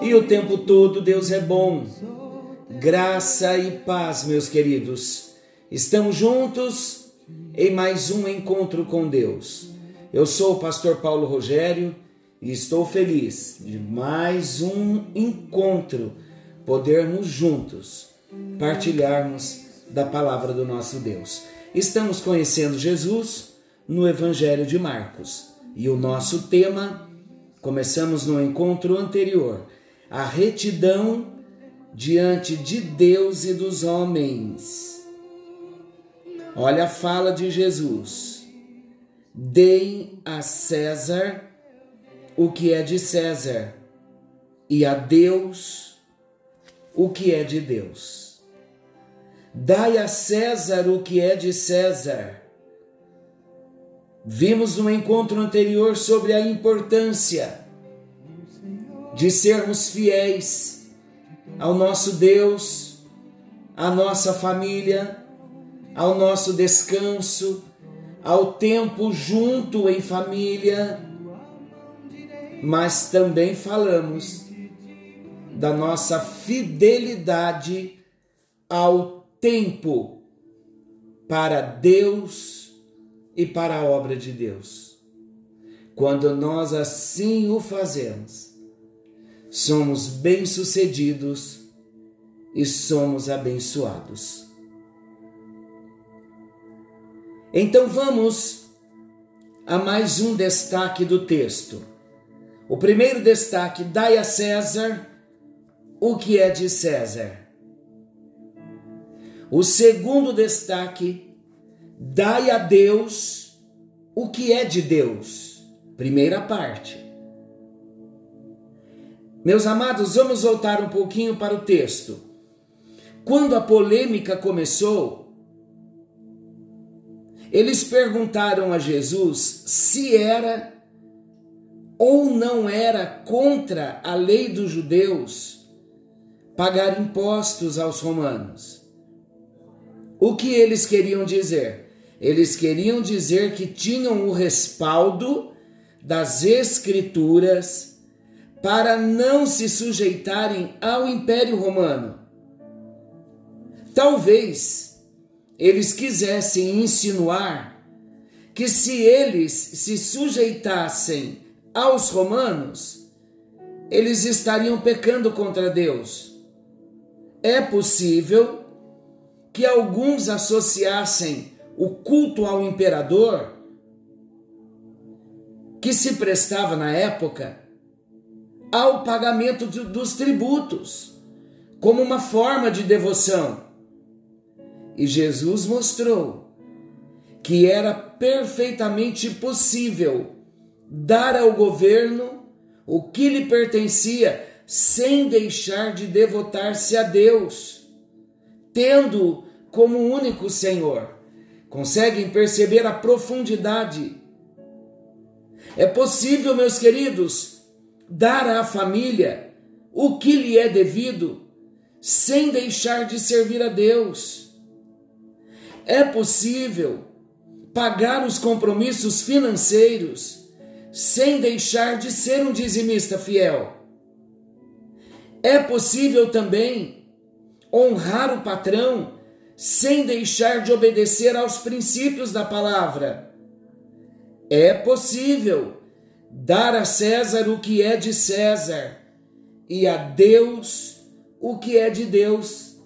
e o tempo todo Deus é bom. Graça e paz, meus queridos. Estamos juntos em mais um encontro com Deus. Eu sou o pastor Paulo Rogério e estou feliz de mais um encontro, podermos juntos partilharmos da palavra do nosso Deus. Estamos conhecendo Jesus no Evangelho de Marcos. E o nosso tema, começamos no encontro anterior, a retidão diante de Deus e dos homens. Olha a fala de Jesus. Deem a César o que é de César e a Deus o que é de Deus. Dai a César o que é de César Vimos no encontro anterior sobre a importância de sermos fiéis ao nosso Deus, à nossa família, ao nosso descanso, ao tempo junto em família, mas também falamos da nossa fidelidade ao tempo para Deus e para a obra de Deus. Quando nós assim o fazemos, somos bem-sucedidos e somos abençoados. Então vamos a mais um destaque do texto. O primeiro destaque: dai a César o que é de César. O segundo destaque: Dai a Deus o que é de Deus. Primeira parte. Meus amados, vamos voltar um pouquinho para o texto. Quando a polêmica começou, eles perguntaram a Jesus se era ou não era contra a lei dos judeus pagar impostos aos romanos. O que eles queriam dizer? Eles queriam dizer que tinham o respaldo das Escrituras para não se sujeitarem ao Império Romano. Talvez eles quisessem insinuar que se eles se sujeitassem aos romanos, eles estariam pecando contra Deus. É possível que alguns associassem o culto ao imperador que se prestava na época ao pagamento dos tributos, como uma forma de devoção. E Jesus mostrou que era perfeitamente possível dar ao governo o que lhe pertencia sem deixar de devotar-se a Deus, tendo como único Senhor. Conseguem perceber a profundidade? É possível, meus queridos, dar à família o que lhe é devido sem deixar de servir a Deus. É possível pagar os compromissos financeiros sem deixar de ser um dizimista fiel. É possível também honrar o patrão sem deixar de obedecer aos princípios da palavra. É possível dar a César o que é de César e a Deus o que é de Deus.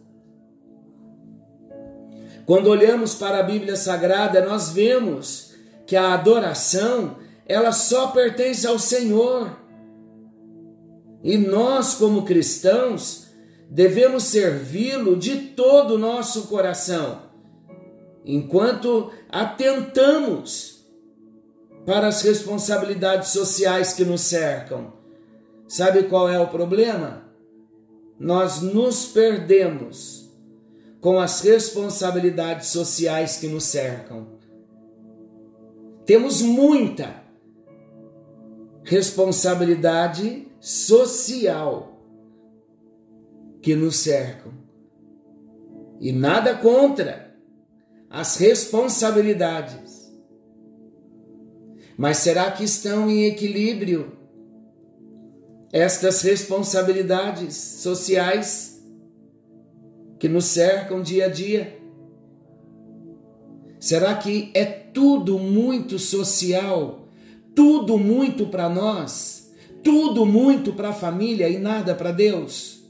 Quando olhamos para a Bíblia Sagrada, nós vemos que a adoração, ela só pertence ao Senhor. E nós, como cristãos, devemos servi-lo de todo o nosso coração, enquanto atentamos para as responsabilidades sociais que nos cercam, Sabe qual é o problema? Nós nos perdemos com as responsabilidades sociais que nos cercam. Temos muita responsabilidade social que nos cercam. E nada contra as responsabilidades. Mas será que estão em equilíbrio estas responsabilidades sociais que nos cercam dia a dia? Será que é tudo muito social, tudo muito para nós, tudo muito para a família e nada para Deus?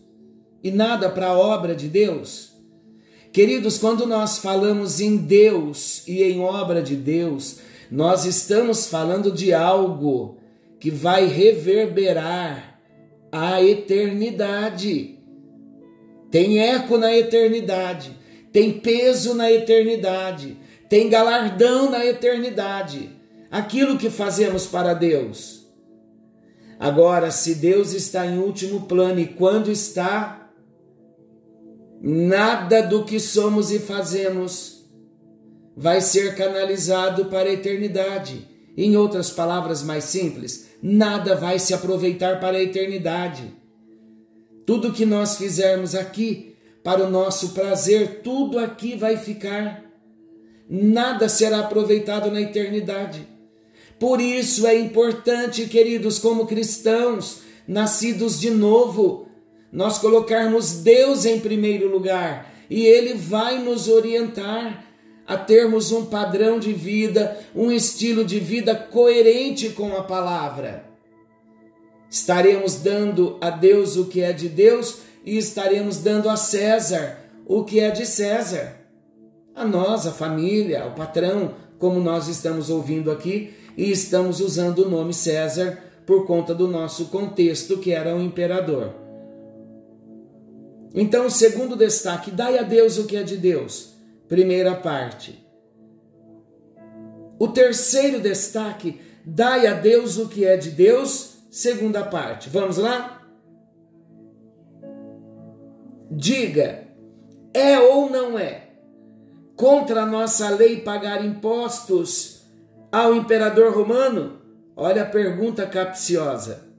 E nada para a obra de Deus? Queridos, quando nós falamos em Deus e em obra de Deus, nós estamos falando de algo que vai reverberar a eternidade. Tem eco na eternidade, tem peso na eternidade, tem galardão na eternidade. Aquilo que fazemos para Deus. Agora, se Deus está em último plano e quando está, nada do que somos e fazemos vai ser canalizado para a eternidade. Em outras palavras mais simples, nada vai se aproveitar para a eternidade. Tudo que nós fizermos aqui, para o nosso prazer, tudo aqui vai ficar. Nada será aproveitado na eternidade. Por isso é importante, queridos, como cristãos, nascidos de novo, nós colocarmos Deus em primeiro lugar e Ele vai nos orientar a termos um padrão de vida, um estilo de vida coerente com a palavra. Estaremos dando a Deus o que é de Deus e estaremos dando a César o que é de César. A nós, a família, o patrão, como nós estamos ouvindo aqui, e estamos usando o nome César por conta do nosso contexto, que era o imperador. Então, o segundo destaque: dai a Deus o que é de Deus primeira parte. O terceiro destaque, dai a Deus o que é de Deus, segunda parte. Vamos lá? Diga, é ou não é contra a nossa lei pagar impostos ao imperador romano? Olha a pergunta capciosa.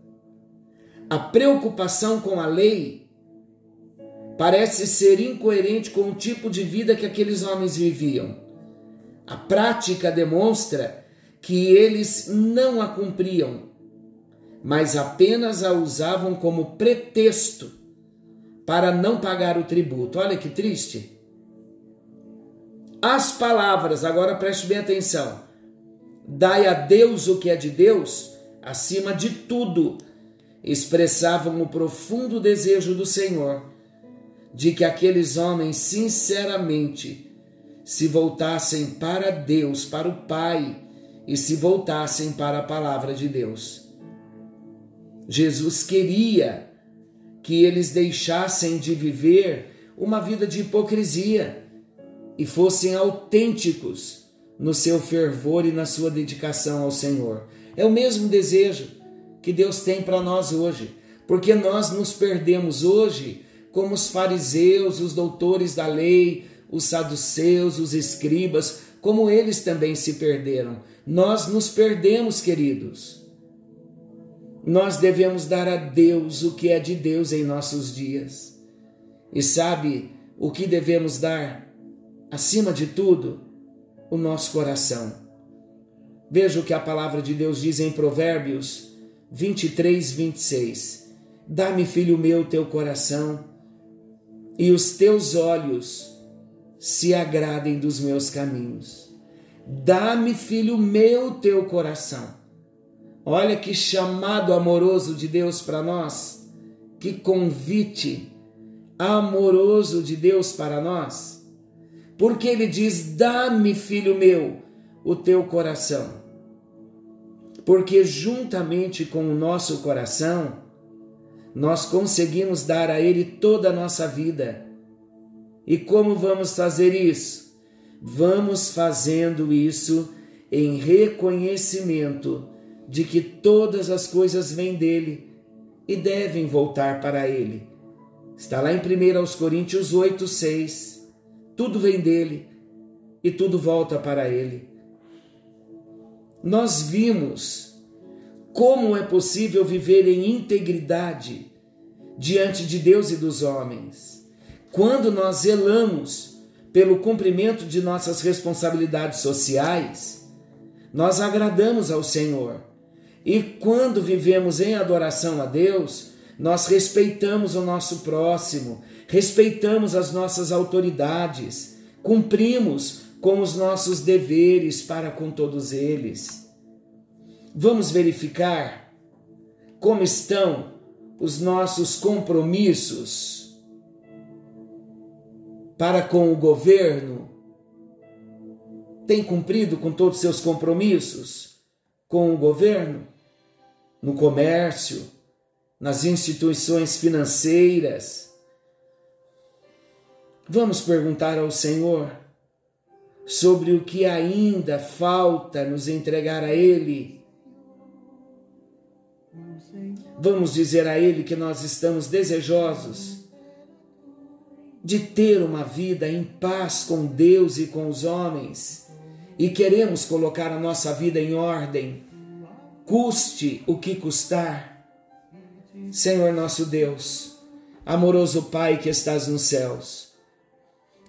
A preocupação com a lei parece ser incoerente com o tipo de vida que aqueles homens viviam. A prática demonstra que eles não a cumpriam, mas apenas a usavam como pretexto para não pagar o tributo. Olha que triste. As palavras, agora preste bem atenção. Dai a Deus o que é de Deus, acima de tudo, expressavam o profundo desejo do Senhor de que aqueles homens sinceramente se voltassem para Deus, para o Pai, e se voltassem para a palavra de Deus. Jesus queria que eles deixassem de viver uma vida de hipocrisia e fossem autênticos no seu fervor e na sua dedicação ao Senhor. É o mesmo desejo que Deus tem para nós hoje, porque nós nos perdemos hoje como os fariseus, os doutores da lei, os saduceus, os escribas, como eles também se perderam. Nós nos perdemos, queridos. Nós devemos dar a Deus o que é de Deus em nossos dias. E sabe o que devemos dar? Acima de tudo, o nosso coração. Veja o que a palavra de Deus diz em Provérbios 23, 26. Dá-me, filho meu, teu coração e os teus olhos se agradem dos meus caminhos. Dá-me, filho meu, teu coração. Olha que chamado amoroso de Deus para nós, que convite amoroso de Deus para nós. Porque ele diz: Dá-me, filho meu, o teu coração. Porque juntamente com o nosso coração, nós conseguimos dar a Ele toda a nossa vida. E como vamos fazer isso? Vamos fazendo isso em reconhecimento de que todas as coisas vêm dele e devem voltar para Ele. Está lá em 1 Coríntios 8, 6. Tudo vem dele e tudo volta para Ele. Nós vimos como é possível viver em integridade diante de Deus e dos homens. Quando nós zelamos pelo cumprimento de nossas responsabilidades sociais, nós agradamos ao Senhor. E quando vivemos em adoração a Deus, nós respeitamos o nosso próximo, respeitamos as nossas autoridades, cumprimos com os nossos deveres para com todos eles. Vamos verificar como estão os nossos compromissos para com o governo? Tem cumprido com todos os seus compromissos com o governo? No comércio, nas instituições financeiras? Vamos perguntar ao Senhor sobre o que ainda falta nos entregar a Ele Vamos dizer a Ele que nós estamos desejosos de ter uma vida em paz com Deus e com os homens e queremos colocar a nossa vida em ordem, custe o que custar. Senhor nosso Deus, amoroso Pai que estás nos céus,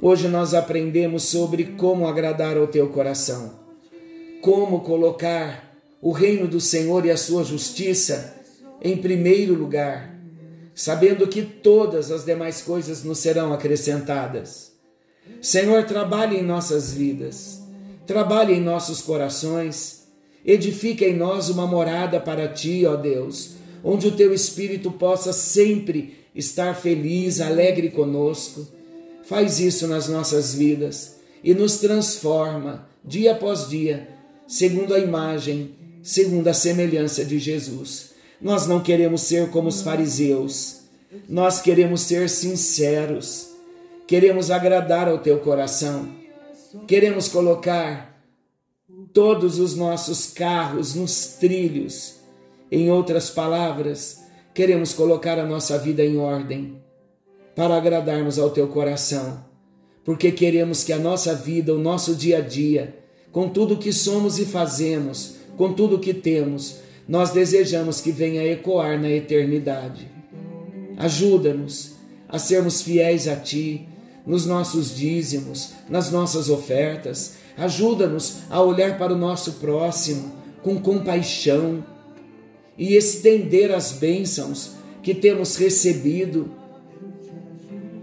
hoje nós aprendemos sobre como agradar ao teu coração, como colocar o reino do Senhor e a sua justiça em primeiro lugar, sabendo que todas as demais coisas nos serão acrescentadas. Senhor, trabalhe em nossas vidas, trabalhe em nossos corações, edifica em nós uma morada para ti, ó Deus, onde o teu Espírito possa sempre estar feliz, alegre conosco. Faz isso nas nossas vidas e nos transforma dia após dia, segundo a imagem, segundo a semelhança de Jesus. Nós não queremos ser como os fariseus. Nós queremos ser sinceros. Queremos agradar ao teu coração. Queremos colocar todos os nossos carros nos trilhos. Em outras palavras, queremos colocar a nossa vida em ordem para agradarmos ao teu coração, porque queremos que a nossa vida, o nosso dia a dia, com tudo que somos e fazemos, com tudo que temos, nós desejamos que venha ecoar na eternidade. Ajuda-nos a sermos fiéis a Ti nos nossos dízimos, nas nossas ofertas. Ajuda-nos a olhar para o nosso próximo com compaixão e estender as bênçãos que temos recebido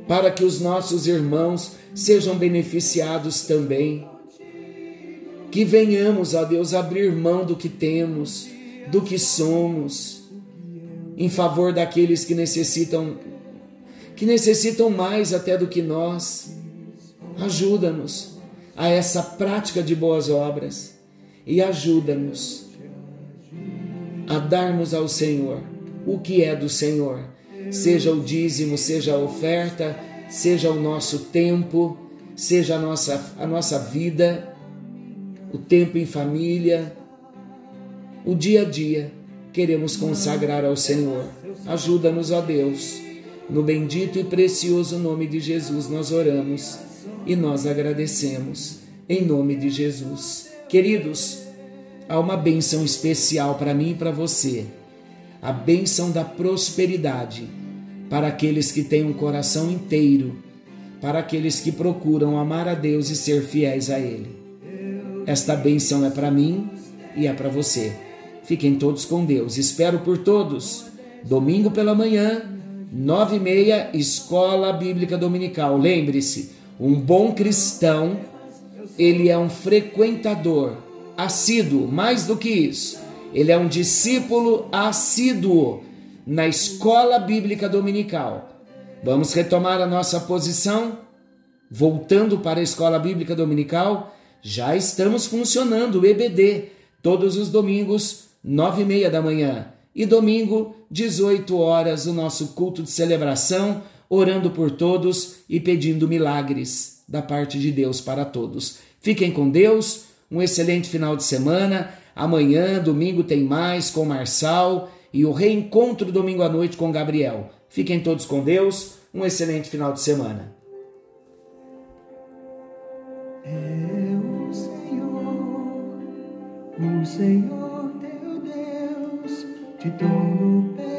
para que os nossos irmãos sejam beneficiados também. Que venhamos, ó Deus, abrir mão do que temos do que somos, em favor daqueles que necessitam que necessitam mais até do que nós. Ajuda-nos a essa prática de boas obras e ajuda-nos a darmos ao Senhor o que é do Senhor, seja o dízimo, seja a oferta, seja o nosso tempo, seja a nossa, a nossa vida, o tempo em família, o dia a dia queremos consagrar ao Senhor. Ajuda-nos, ó Deus. No bendito e precioso nome de Jesus nós oramos e nós agradecemos. Em nome de Jesus. Queridos, há uma bênção especial para mim e para você. A bênção da prosperidade para aqueles que têm um coração inteiro, para aqueles que procuram amar a Deus e ser fiéis a Ele. Esta bênção é para mim e é para você. Fiquem todos com Deus. Espero por todos. Domingo pela manhã, nove e meia, Escola Bíblica Dominical. Lembre-se, um bom cristão, ele é um frequentador assíduo, mais do que isso. Ele é um discípulo assíduo na Escola Bíblica Dominical. Vamos retomar a nossa posição? Voltando para a Escola Bíblica Dominical, já estamos funcionando o EBD todos os domingos nove e meia da manhã. E domingo, 18 horas, o nosso culto de celebração, orando por todos e pedindo milagres da parte de Deus para todos. Fiquem com Deus, um excelente final de semana. Amanhã, domingo, tem mais com Marçal e o reencontro domingo à noite com Gabriel. Fiquem todos com Deus. Um excelente final de semana. É o Senhor, o Senhor te dou pé.